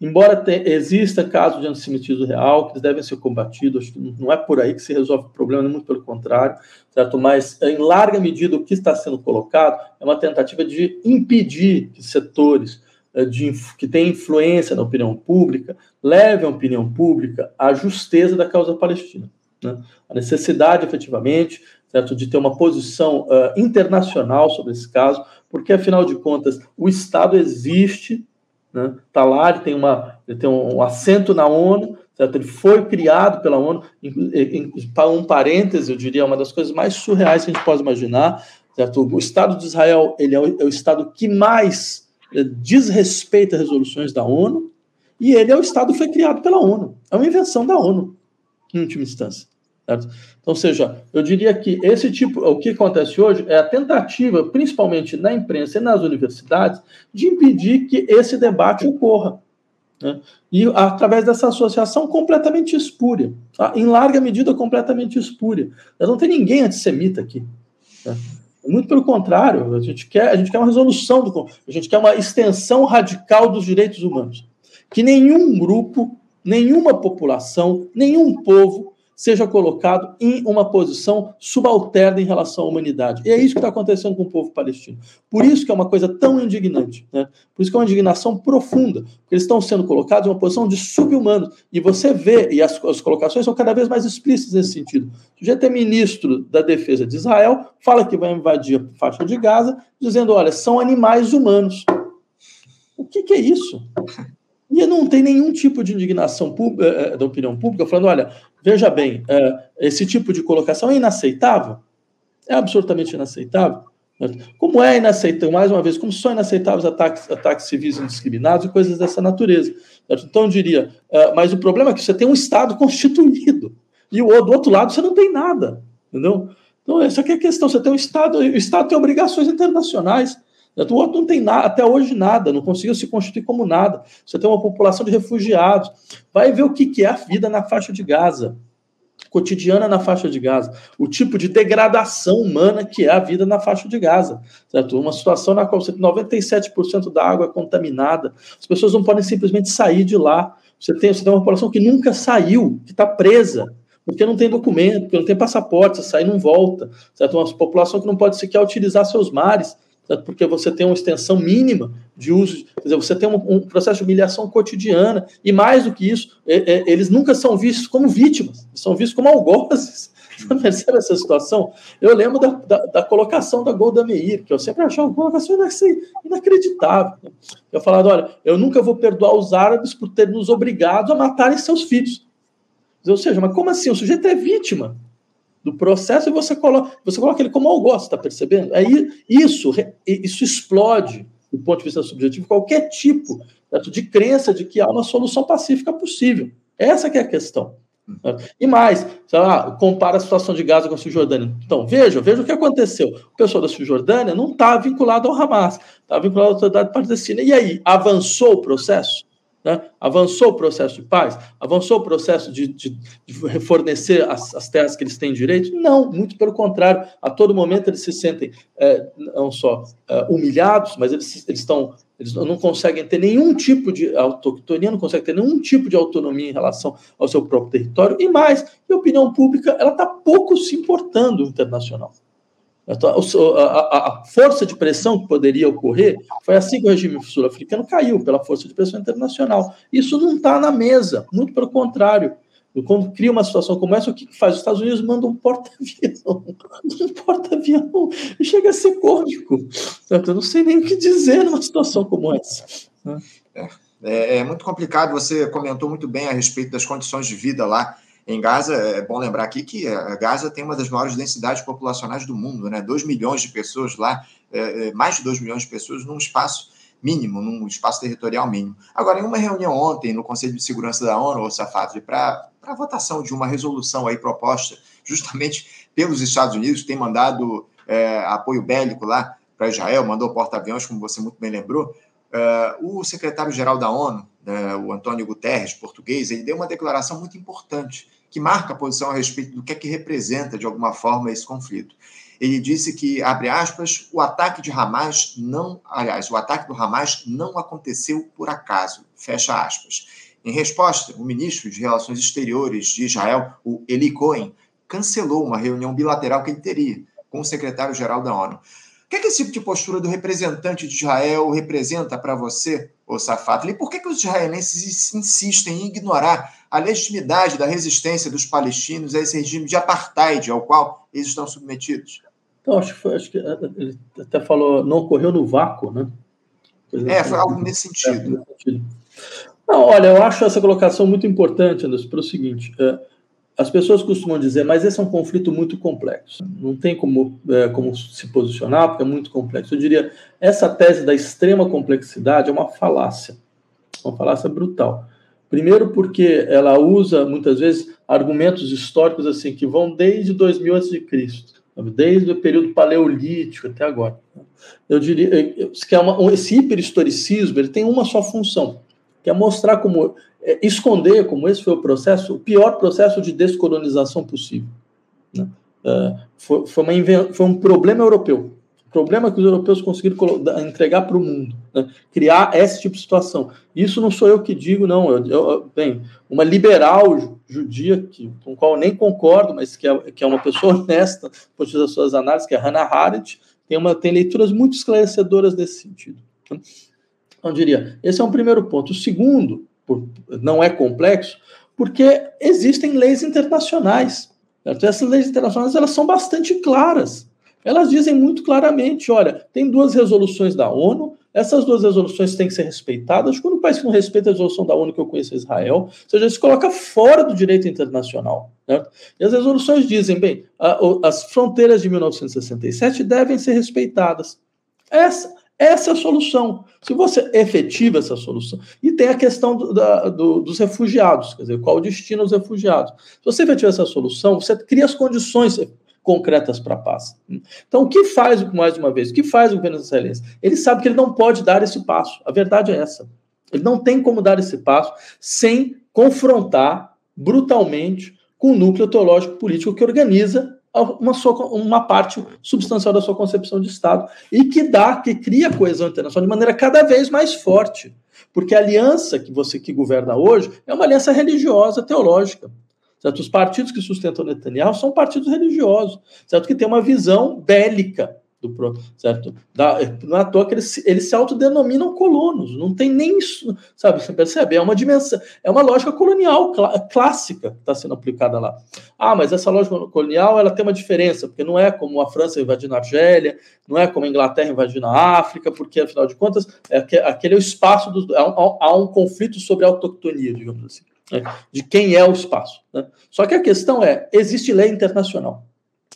Embora te, exista casos de antissemitismo real, que devem ser combatidos, não é por aí que se resolve o problema, muito pelo contrário, certo? mas em larga medida o que está sendo colocado é uma tentativa de impedir que setores eh, de, que têm influência na opinião pública levem a opinião pública à justeza da causa palestina. Né? A necessidade, efetivamente, certo, de ter uma posição uh, internacional sobre esse caso, porque, afinal de contas, o Estado existe, está né? Lá, ele tem, uma, ele tem um assento na ONU, certo? ele foi criado pela ONU, para um parêntese, eu diria, uma das coisas mais surreais que a gente pode imaginar, certo? o Estado de Israel ele é, o, é o Estado que mais eh, desrespeita resoluções da ONU, e ele é o Estado que foi criado pela ONU, é uma invenção da ONU em última instância. Certo? Então, seja, eu diria que esse tipo, o que acontece hoje é a tentativa, principalmente na imprensa e nas universidades, de impedir que esse debate ocorra. Né? E através dessa associação completamente espúria, tá? em larga medida completamente espúria. Não tem ninguém antissemita aqui. Né? Muito pelo contrário, a gente quer, a gente quer uma resolução, do, a gente quer uma extensão radical dos direitos humanos. Que nenhum grupo, nenhuma população, nenhum povo seja colocado em uma posição subalterna em relação à humanidade. E é isso que está acontecendo com o povo palestino. Por isso que é uma coisa tão indignante. Né? Por isso que é uma indignação profunda. Porque eles estão sendo colocados em uma posição de subhumanos. E você vê, e as, as colocações são cada vez mais explícitas nesse sentido. O sujeito é ministro da defesa de Israel, fala que vai invadir a faixa de Gaza, dizendo, olha, são animais humanos. O que, que é isso? E não tem nenhum tipo de indignação pública, da opinião pública falando: olha, veja bem, esse tipo de colocação é inaceitável. É absolutamente inaceitável. Como é inaceitável, mais uma vez, como são inaceitáveis ataques, ataques civis indiscriminados e coisas dessa natureza. Então, eu diria, mas o problema é que você tem um Estado constituído, e o, do outro lado você não tem nada, entendeu? Então, essa é a questão, você tem um Estado, o Estado tem obrigações internacionais, o outro não tem nada, até hoje nada, não conseguiu se constituir como nada. Você tem uma população de refugiados. Vai ver o que é a vida na faixa de Gaza, cotidiana na faixa de Gaza, o tipo de degradação humana que é a vida na faixa de Gaza. Certo? Uma situação na qual 97% da água é contaminada, as pessoas não podem simplesmente sair de lá. Você tem, você tem uma população que nunca saiu, que está presa, porque não tem documento, porque não tem passaporte, sai não volta. Certo? Uma população que não pode sequer utilizar seus mares porque você tem uma extensão mínima de uso, quer dizer, você tem um, um processo de humilhação cotidiana, e mais do que isso, é, é, eles nunca são vistos como vítimas, são vistos como algozes. Você percebe essa situação? Eu lembro da, da, da, colocação da Golda Meir, que eu sempre achava uma colocação inacreditável. Eu falava, olha, eu nunca vou perdoar os árabes por ter nos obrigado a matarem seus filhos. Ou seja, mas como assim? O sujeito é vítima do processo e você coloca, você coloca ele como algoz, está percebendo? Aí isso, isso explode, do ponto de vista subjetivo, qualquer tipo de crença de que há uma solução pacífica possível. Essa que é a questão. E mais, sei lá, compara a situação de Gaza com a Cisjordânia. Então, veja, veja o que aconteceu. O pessoal da Cisjordânia não está vinculado ao Hamas, está vinculado à autoridade palestina. E aí, avançou o processo? Né? Avançou o processo de paz? Avançou o processo de, de, de fornecer as, as, terras que eles têm direito? Não, muito pelo contrário. A todo momento eles se sentem é, não só é, humilhados, mas eles, eles estão eles não conseguem ter nenhum tipo de autonomia, não conseguem ter nenhum tipo de autonomia em relação ao seu próprio território. E mais, a opinião pública ela está pouco se importando internacional. A, força de pressão que poderia ocorrer foi assim que o regime sul-africano caiu, pela força de pressão internacional. Isso não está na mesa, muito pelo contrário. Quando cria uma situação como essa, o que faz? Os Estados Unidos mandam um porta-avião. Um porta-avião. Chega a ser cômico. Eu não sei nem o que dizer numa situação como essa. É, é, é muito complicado. Você comentou muito bem a respeito das condições de vida lá em Gaza, é bom lembrar aqui que a Gaza tem uma das maiores densidades populacionais do mundo, né? 2 milhões de pessoas lá, é, é mais de 2 milhões de pessoas num espaço mínimo, num espaço territorial mínimo. Agora, em uma reunião ontem no Conselho de Segurança da ONU, o Safad, para a votação de uma resolução aí proposta justamente pelos Estados Unidos, que tem mandado é, apoio bélico lá para Israel, mandou porta-aviões, como você muito bem lembrou, Uh, o secretário-geral da ONU, uh, o Antônio Guterres, português, ele deu uma declaração muito importante que marca a posição a respeito do que é que representa, de alguma forma, esse conflito. Ele disse que, abre aspas, o ataque de Hamas não, aliás, o ataque do Hamas não aconteceu por acaso, fecha aspas. Em resposta, o ministro de Relações Exteriores de Israel, o Eli Cohen, cancelou uma reunião bilateral que ele teria com o secretário-geral da ONU. O que, é que esse tipo de postura do representante de Israel representa para você, o Safat? E por que, que os israelenses insistem em ignorar a legitimidade da resistência dos palestinos a esse regime de apartheid ao qual eles estão submetidos? Então, acho que, foi, acho que eh, ele até falou, não ocorreu no vácuo, né? é, foi algo nesse sentido. É, nesse sentido. Não, olha, eu acho essa colocação muito importante, Anderson, para o seguinte: é, as pessoas costumam dizer, mas esse é um conflito muito complexo. Não tem como, é, como se posicionar, porque é muito complexo. Eu diria, essa tese da extrema complexidade é uma falácia, uma falácia brutal. Primeiro, porque ela usa muitas vezes argumentos históricos assim que vão desde 2000 a.C., desde o período paleolítico até agora. Eu diria que é uma, esse hiperhistoricismo ele tem uma só função, que é mostrar como é, esconder como esse foi o processo, o pior processo de descolonização possível. Né? É, foi, foi, foi um problema europeu. problema que os europeus conseguiram entregar para o mundo, né? criar esse tipo de situação. Isso não sou eu que digo, não. Eu, eu, bem, uma liberal judia, que, com qual eu nem concordo, mas que é, que é uma pessoa honesta por suas análises, que é Hannah Arendt, tem, uma, tem leituras muito esclarecedoras nesse sentido. Né? Então, eu diria, esse é um primeiro ponto. O segundo, por, não é complexo, porque existem leis internacionais. Certo? Essas leis internacionais elas são bastante claras. Elas dizem muito claramente: olha, tem duas resoluções da ONU, essas duas resoluções têm que ser respeitadas. Quando o país que não respeita a resolução da ONU que eu conheço é Israel, ou seja, se coloca fora do direito internacional. Né? E as resoluções dizem, bem, a, as fronteiras de 1967 devem ser respeitadas. Essa, essa é a solução. Se você efetiva essa solução. E tem a questão do, da, do, dos refugiados, quer dizer, qual o destino aos refugiados. Se você efetiva essa solução, você cria as condições concretas para a paz. Então, o que faz, mais uma vez, o que faz o governo israelense? Ele sabe que ele não pode dar esse passo. A verdade é essa. Ele não tem como dar esse passo sem confrontar brutalmente com o núcleo teológico político que organiza uma, sua, uma parte substancial da sua concepção de Estado e que dá, que cria coesão internacional de maneira cada vez mais forte. Porque a aliança que você que governa hoje é uma aliança religiosa, teológica. Certo? Os partidos que sustentam Netanyahu são partidos religiosos, certo? que têm uma visão bélica do certo? Da, não é à toa que eles, eles se autodenominam colonos, não tem nem isso, sabe? Você percebe? É uma dimensão, é uma lógica colonial cl clássica que está sendo aplicada lá. Ah, mas essa lógica colonial ela tem uma diferença, porque não é como a França invadindo a Argélia, não é como a Inglaterra invadindo a África, porque afinal de contas é, aquele é o espaço do. Há um, há um conflito sobre a autoctonia, digamos assim né, de quem é o espaço. Né? Só que a questão é: existe lei internacional.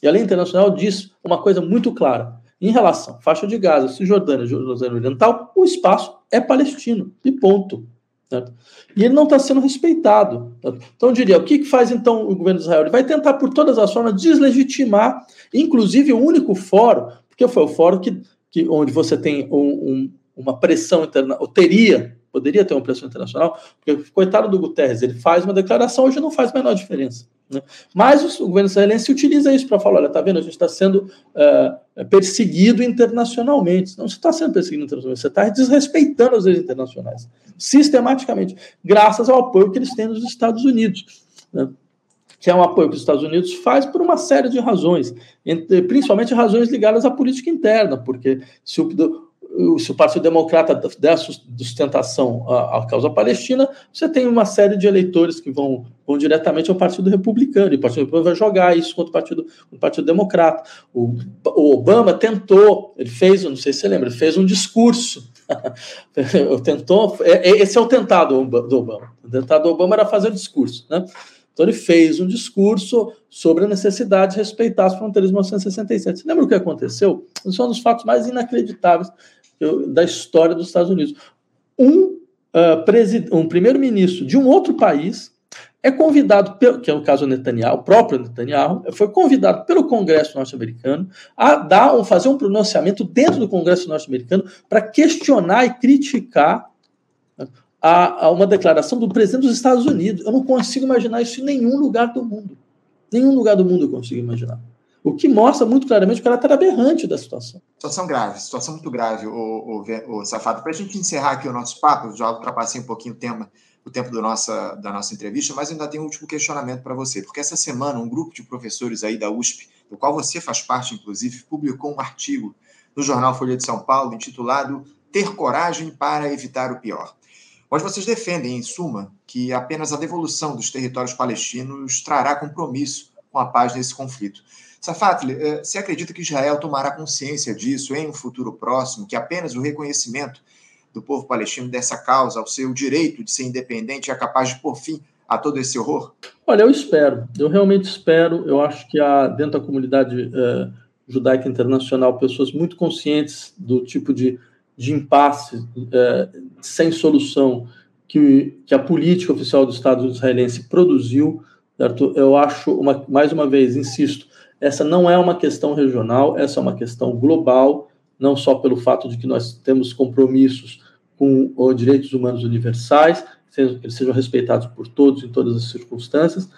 E a lei internacional diz uma coisa muito clara. Em relação à faixa de Gaza, Cisjordânia, Jerusalém Oriental, o espaço é palestino. E ponto. Certo? E ele não está sendo respeitado. Certo? Então, eu diria: o que, que faz então o governo de Israel? Ele vai tentar, por todas as formas, deslegitimar, inclusive o único fórum, porque foi o fórum que, que onde você tem um, um, uma pressão interna, ou teria poderia ter uma pressão internacional, porque coitado do Guterres, ele faz uma declaração, hoje não faz a menor diferença. Né? Mas o, governo israelense utiliza isso para falar: olha, está vendo, a gente está sendo uh, perseguido internacionalmente. Não, você está sendo perseguido internacionalmente, você está desrespeitando as leis internacionais, sistematicamente, graças ao apoio que eles têm nos Estados Unidos. Né? que é um apoio que os Estados Unidos faz por uma série de razões, principalmente razões ligadas à política interna, porque se o, se o Partido Democrata der sustentação à, causa palestina, você tem uma série de eleitores que vão, vão diretamente ao Partido Republicano, e o Partido Republicano vai jogar isso contra o Partido, o partido Democrata. O, o Obama tentou, ele fez, não sei se você lembra, ele fez um discurso. tentou, é, é, esse é o tentado do Obama. O tentado do Obama era fazer discurso, né? Então ele fez um discurso sobre a necessidade de respeitar as fronteiras de 1967. Você lembra o que aconteceu? Esse é um dos fatos mais inacreditáveis da história dos Estados Unidos. Um, uh, um primeiro-ministro de um outro país é convidado, pelo, que é o caso Netanyahu, o próprio Netanyahu, foi convidado pelo Congresso norte-americano a dar ou fazer um pronunciamento dentro do Congresso norte-americano para questionar e criticar a, a, uma declaração do presidente dos Estados Unidos. Eu não consigo imaginar isso em nenhum lugar do mundo. Nenhum lugar do mundo eu consigo imaginar. O que mostra muito claramente o caráter aberrante da situação. Situação grave, situação muito grave, o, o, o Safado. Para a gente encerrar aqui o nosso papo, já ultrapassei um pouquinho o tempo, o tempo do nossa, da nossa entrevista, mas ainda tenho um último questionamento para você, porque essa semana um grupo de professores aí da USP, do qual você faz parte, inclusive, publicou um artigo no jornal Folha de São Paulo intitulado Ter Coragem para Evitar o Pior onde vocês defendem, em suma, que apenas a devolução dos territórios palestinos trará compromisso com a paz nesse conflito. Safatli, eh, você acredita que Israel tomará consciência disso em um futuro próximo, que apenas o reconhecimento do povo palestino dessa causa, ao seu direito de ser independente, é capaz de pôr fim a todo esse horror? Olha, eu espero, eu realmente espero. Eu acho que há dentro da comunidade eh, judaica internacional pessoas muito conscientes do tipo de, de impasse eh, sem solução que, que a política oficial do Estado israelense produziu. Certo? Eu acho, uma, mais uma vez, insisto, essa não é uma questão regional, essa é uma questão global, não só pelo fato de que nós temos compromissos com os direitos humanos universais, que eles sejam respeitados por todos em todas as circunstâncias,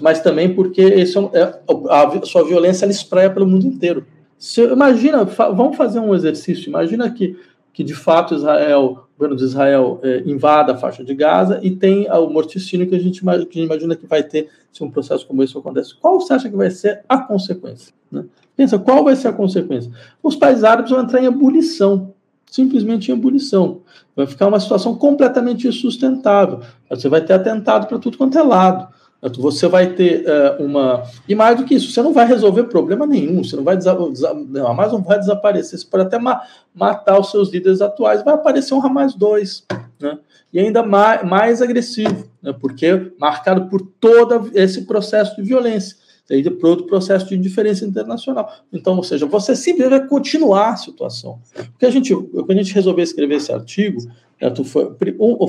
mas também porque esse é, é, a, sua violência ela espraia pelo mundo inteiro. Se, imagina, fa, vamos fazer um exercício. Imagina que, que de fato Israel, governo de Israel é, invada a faixa de Gaza e tem o morticínio que a, gente, que a gente imagina que vai ter se um processo como esse acontece. Qual você acha que vai ser a consequência? Né? Pensa, qual vai ser a consequência? Os países árabes vão entrar em ebulição simplesmente em ebulição. Vai ficar uma situação completamente insustentável. Você vai ter atentado para tudo quanto é lado. Você vai ter uh, uma. E mais do que isso, você não vai resolver problema nenhum, você não vai. Desa... Não, a não vai desaparecer, você pode até ma matar os seus líderes atuais, vai aparecer um Hamas 2, né? E ainda mais, mais agressivo, né? porque marcado por todo esse processo de violência aí de outro processo de indiferença internacional. Então, ou seja, você simplesmente vai continuar a situação. Porque a gente, quando a gente resolveu escrever esse artigo,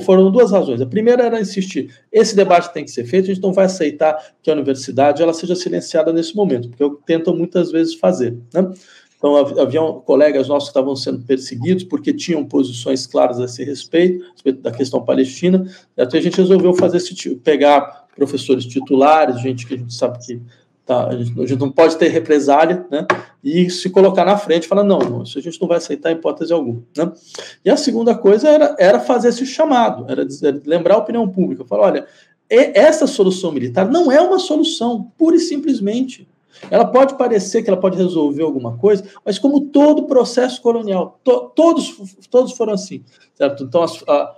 foram duas razões. A primeira era insistir, esse debate tem que ser feito, a gente não vai aceitar que a universidade ela seja silenciada nesse momento, porque eu tento muitas vezes fazer. Né? Então, haviam colegas nossos que estavam sendo perseguidos porque tinham posições claras a esse respeito, a respeito da questão palestina. Então, a gente resolveu fazer esse tipo, pegar professores titulares, gente que a gente sabe que Tá? A, gente, a, gente, não pode ter represália, né? E se colocar na frente e falar, não, não, isso a gente não vai aceitar em hipótese alguma. Né? E a segunda coisa era, era fazer esse chamado, era dizer, lembrar a opinião pública, falar, olha, essa solução militar não é uma solução, pura e simplesmente. Ela pode parecer que ela pode resolver alguma coisa, mas como todo processo colonial, to, todos, todos foram assim, certo? Então, as, a,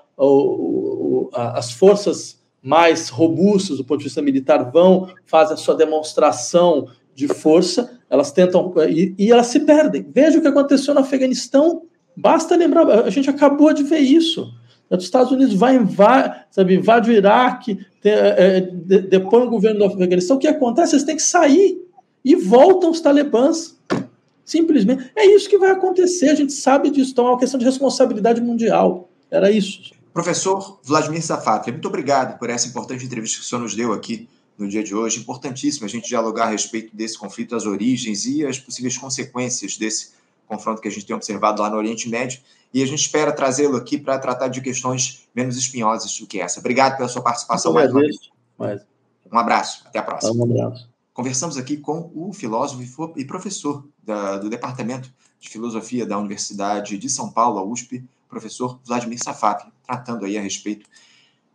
a, as forças mais robustas do ponto de vista militar vão, fazem a sua demonstração de força, elas tentam e, e, elas se perdem. Veja o que aconteceu no Afeganistão. Basta lembrar, a gente acabou de ver isso. Os Estados Unidos vai invar, sabe, invade o Iraque, tem, é, é depõe o governo do Afeganistão. O que acontece? Eles têm que sair e voltam os talibãs. Simplesmente. É isso que vai acontecer, a gente sabe disso. Então é uma questão de responsabilidade mundial. Era isso. Professor Vladimir Safatli, muito obrigado por essa importante entrevista que o senhor nos deu aqui no dia de hoje. Importantíssimo a gente dialogar a respeito desse conflito, as origens e as possíveis consequências desse confronto que a gente tem observado lá no Oriente Médio. E a gente espera trazê-lo aqui para tratar de questões menos espinhosas do que essa. Obrigado pela sua participação mais uma vez. Um abraço, até a próxima. Um abraço. Conversamos aqui com o filósofo e professor da, do Departamento de Filosofia da Universidade de São Paulo, a USP, professor Vladimir Safat, tratando aí a respeito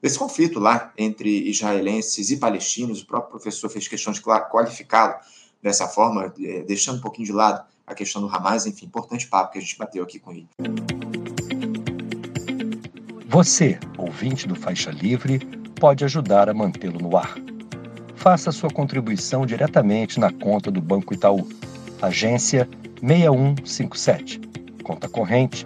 desse conflito lá entre israelenses e palestinos. O próprio professor fez questão de qualificá-lo dessa forma, é, deixando um pouquinho de lado a questão do Hamas. Enfim, importante papo que a gente bateu aqui com ele. Você, ouvinte do Faixa Livre, pode ajudar a mantê-lo no ar. Faça sua contribuição diretamente na conta do Banco Itaú, agência 6157, conta corrente